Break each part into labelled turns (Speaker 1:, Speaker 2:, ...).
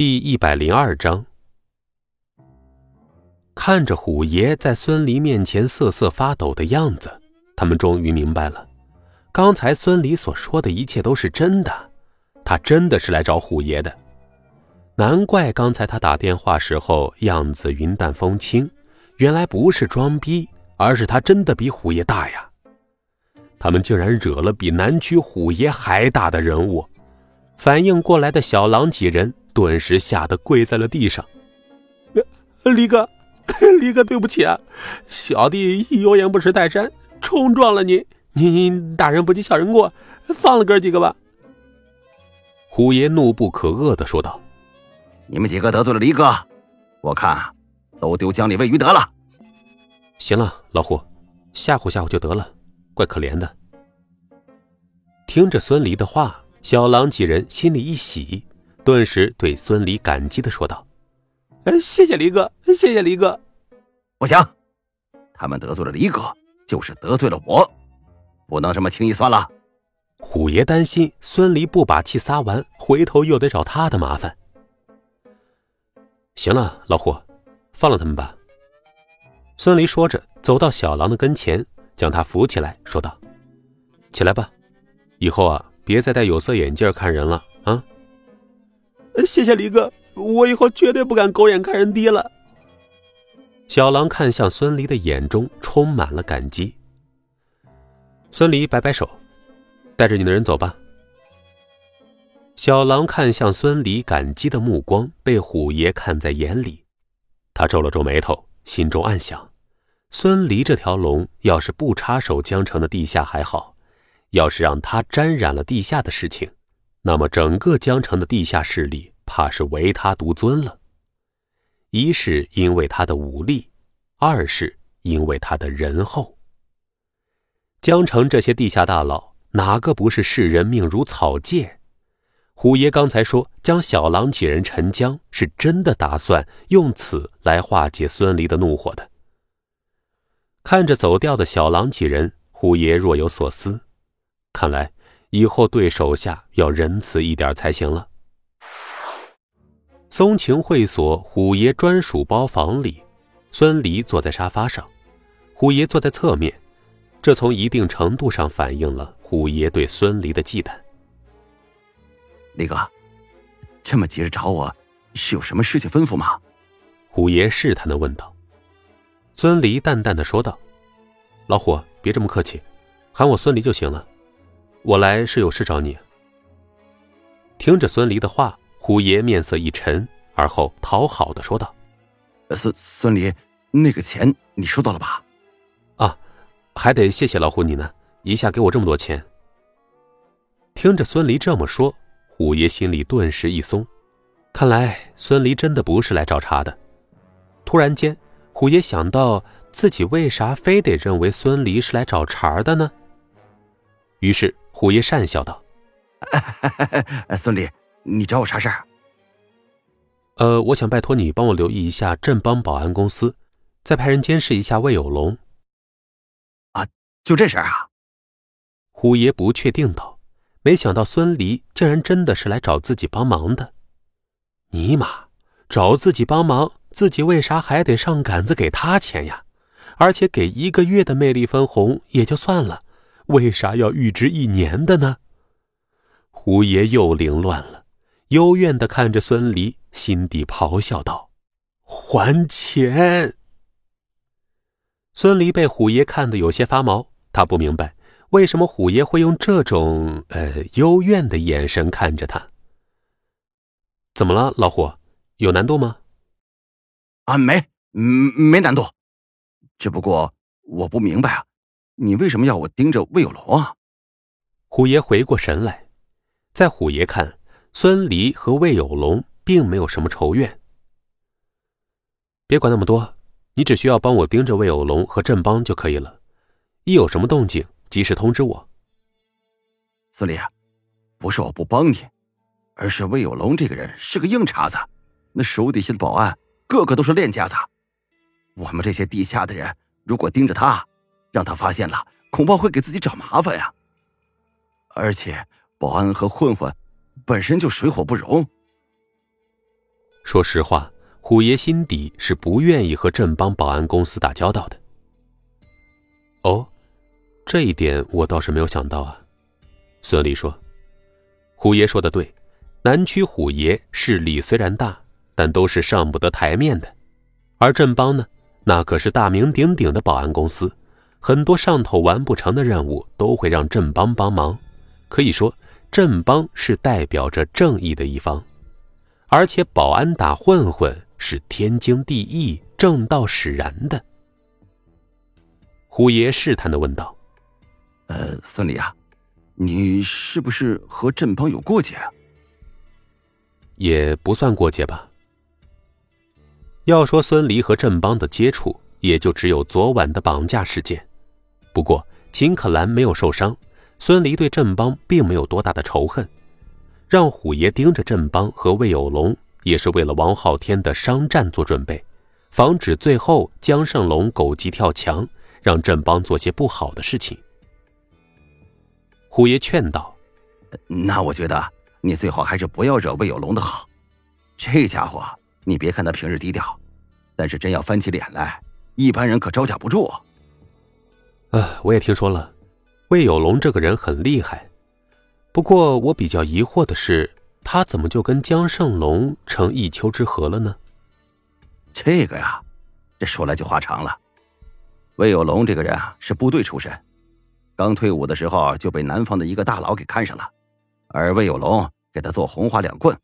Speaker 1: 第一百零二章，看着虎爷在孙离面前瑟瑟发抖的样子，他们终于明白了，刚才孙离所说的一切都是真的，他真的是来找虎爷的。难怪刚才他打电话时候样子云淡风轻，原来不是装逼，而是他真的比虎爷大呀！他们竟然惹了比南区虎爷还大的人物，反应过来的小狼几人。顿时吓得跪在了地上。李哥，李哥，对不起啊，小弟有眼不识泰山，冲撞了您。您大人不计小人过，放了哥几个吧。虎爷怒不可遏的说道：“
Speaker 2: 你们几个得罪了李哥，我看都丢江里喂鱼得了。”
Speaker 1: 行了，老虎，吓唬吓唬就得了，怪可怜的。听着孙离的话，小狼几人心里一喜。顿时对孙离感激的说道：“谢谢离哥，谢谢离哥。
Speaker 2: 不行，他们得罪了离哥，就是得罪了我，不能这么轻易算了。”
Speaker 1: 虎爷担心孙离不把气撒完，回头又得找他的麻烦。行了，老虎，放了他们吧。孙离说着，走到小狼的跟前，将他扶起来，说道：“起来吧，以后啊，别再戴有色眼镜看人了啊。”谢谢李哥，我以后绝对不敢狗眼看人低了。小狼看向孙离的眼中充满了感激。孙离摆摆手，带着你的人走吧。小狼看向孙离感激的目光被虎爷看在眼里，他皱了皱眉头，心中暗想：孙离这条龙要是不插手江城的地下还好，要是让他沾染了地下的事情。那么，整个江城的地下势力怕是唯他独尊了。一是因为他的武力，二是因为他的仁厚。江城这些地下大佬，哪个不是视人命如草芥？虎爷刚才说将小狼几人沉江，是真的打算用此来化解孙离的怒火的。看着走掉的小狼几人，虎爷若有所思，看来。以后对手下要仁慈一点才行了。松晴会所虎爷专属包房里，孙离坐在沙发上，虎爷坐在侧面，这从一定程度上反映了虎爷对孙离的忌惮。
Speaker 2: 李哥，这么急着找我，是有什么事情吩咐吗？
Speaker 1: 虎爷试探的问道。孙离淡淡的说道：“老虎，别这么客气，喊我孙离就行了。”我来是有事找你。听着孙离的话，虎爷面色一沉，而后讨好的说道：“
Speaker 2: 孙孙离，那个钱你收到了吧？”“
Speaker 1: 啊，还得谢谢老虎你呢，一下给我这么多钱。”听着孙离这么说，虎爷心里顿时一松，看来孙离真的不是来找茬的。突然间，虎爷想到自己为啥非得认为孙离是来找茬的呢？于是。虎爷讪笑道：“
Speaker 2: 孙离，你找我啥事儿？
Speaker 1: 呃，我想拜托你帮我留意一下镇邦保安公司，再派人监视一下魏有龙。
Speaker 2: 啊，就这事儿啊？”
Speaker 1: 虎爷不确定道：“没想到孙离竟然真的是来找自己帮忙的。尼玛，找自己帮忙，自己为啥还得上杆子给他钱呀？而且给一个月的魅力分红也就算了。”为啥要预支一年的呢？胡爷又凌乱了，幽怨的看着孙离，心底咆哮道：“还钱！”孙离被虎爷看得有些发毛，他不明白为什么虎爷会用这种呃幽怨的眼神看着他。怎么了，老虎？有难度吗？
Speaker 2: 啊，没，没难度，只不过我不明白啊。你为什么要我盯着魏有龙啊？
Speaker 1: 虎爷回过神来，在虎爷看，孙离和魏有龙并没有什么仇怨。别管那么多，你只需要帮我盯着魏有龙和振邦就可以了。一有什么动静，及时通知我。
Speaker 2: 孙离，不是我不帮你，而是魏有龙这个人是个硬茬子，那手底下的保安个个都是练家子，我们这些地下的人如果盯着他。让他发现了，恐怕会给自己找麻烦呀。而且保安和混混本身就水火不容。
Speaker 1: 说实话，虎爷心底是不愿意和镇邦保安公司打交道的。哦，这一点我倒是没有想到啊。孙俪说：“虎爷说的对，南区虎爷势力虽然大，但都是上不得台面的。而镇邦呢，那可是大名鼎鼎的保安公司，很多上头完不成的任务都会让镇邦帮忙。可以说，镇邦是代表着正义的一方。而且，保安打混混是天经地义、正道使然的。”虎爷试探的问道：“
Speaker 2: 呃，孙俪啊。”你是不是和镇邦有过节啊？
Speaker 1: 也不算过节吧。要说孙离和镇邦的接触，也就只有昨晚的绑架事件。不过秦可兰没有受伤，孙离对振邦并没有多大的仇恨。让虎爷盯着振邦和魏有龙，也是为了王昊天的商战做准备，防止最后江胜龙狗急跳墙，让振邦做些不好的事情。虎爷劝道：“
Speaker 2: 那我觉得你最好还是不要惹魏有龙的好。这家伙，你别看他平日低调，但是真要翻起脸来，一般人可招架不住。”
Speaker 1: 啊，我也听说了，魏有龙这个人很厉害。不过我比较疑惑的是，他怎么就跟江胜龙成一丘之貉了呢？
Speaker 2: 这个呀，这说来就话长了。魏有龙这个人啊，是部队出身。刚退伍的时候就被南方的一个大佬给看上了，而魏有龙给他做红花两棍，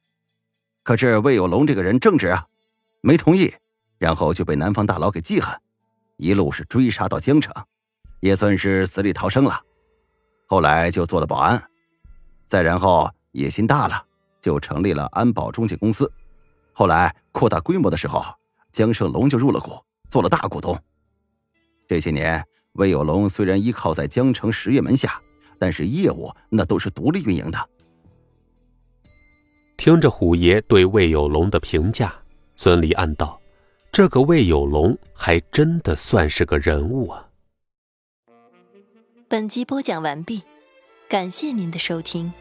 Speaker 2: 可是魏有龙这个人正直啊，没同意，然后就被南方大佬给记恨，一路是追杀到江城，也算是死里逃生了。后来就做了保安，再然后野心大了，就成立了安保中介公司。后来扩大规模的时候，江胜龙就入了股，做了大股东。这些年。魏有龙虽然依靠在江城实业门下，但是业务那都是独立运营的。
Speaker 1: 听着虎爷对魏有龙的评价，孙离暗道：“这个魏有龙还真的算是个人物啊。”
Speaker 3: 本集播讲完毕，感谢您的收听。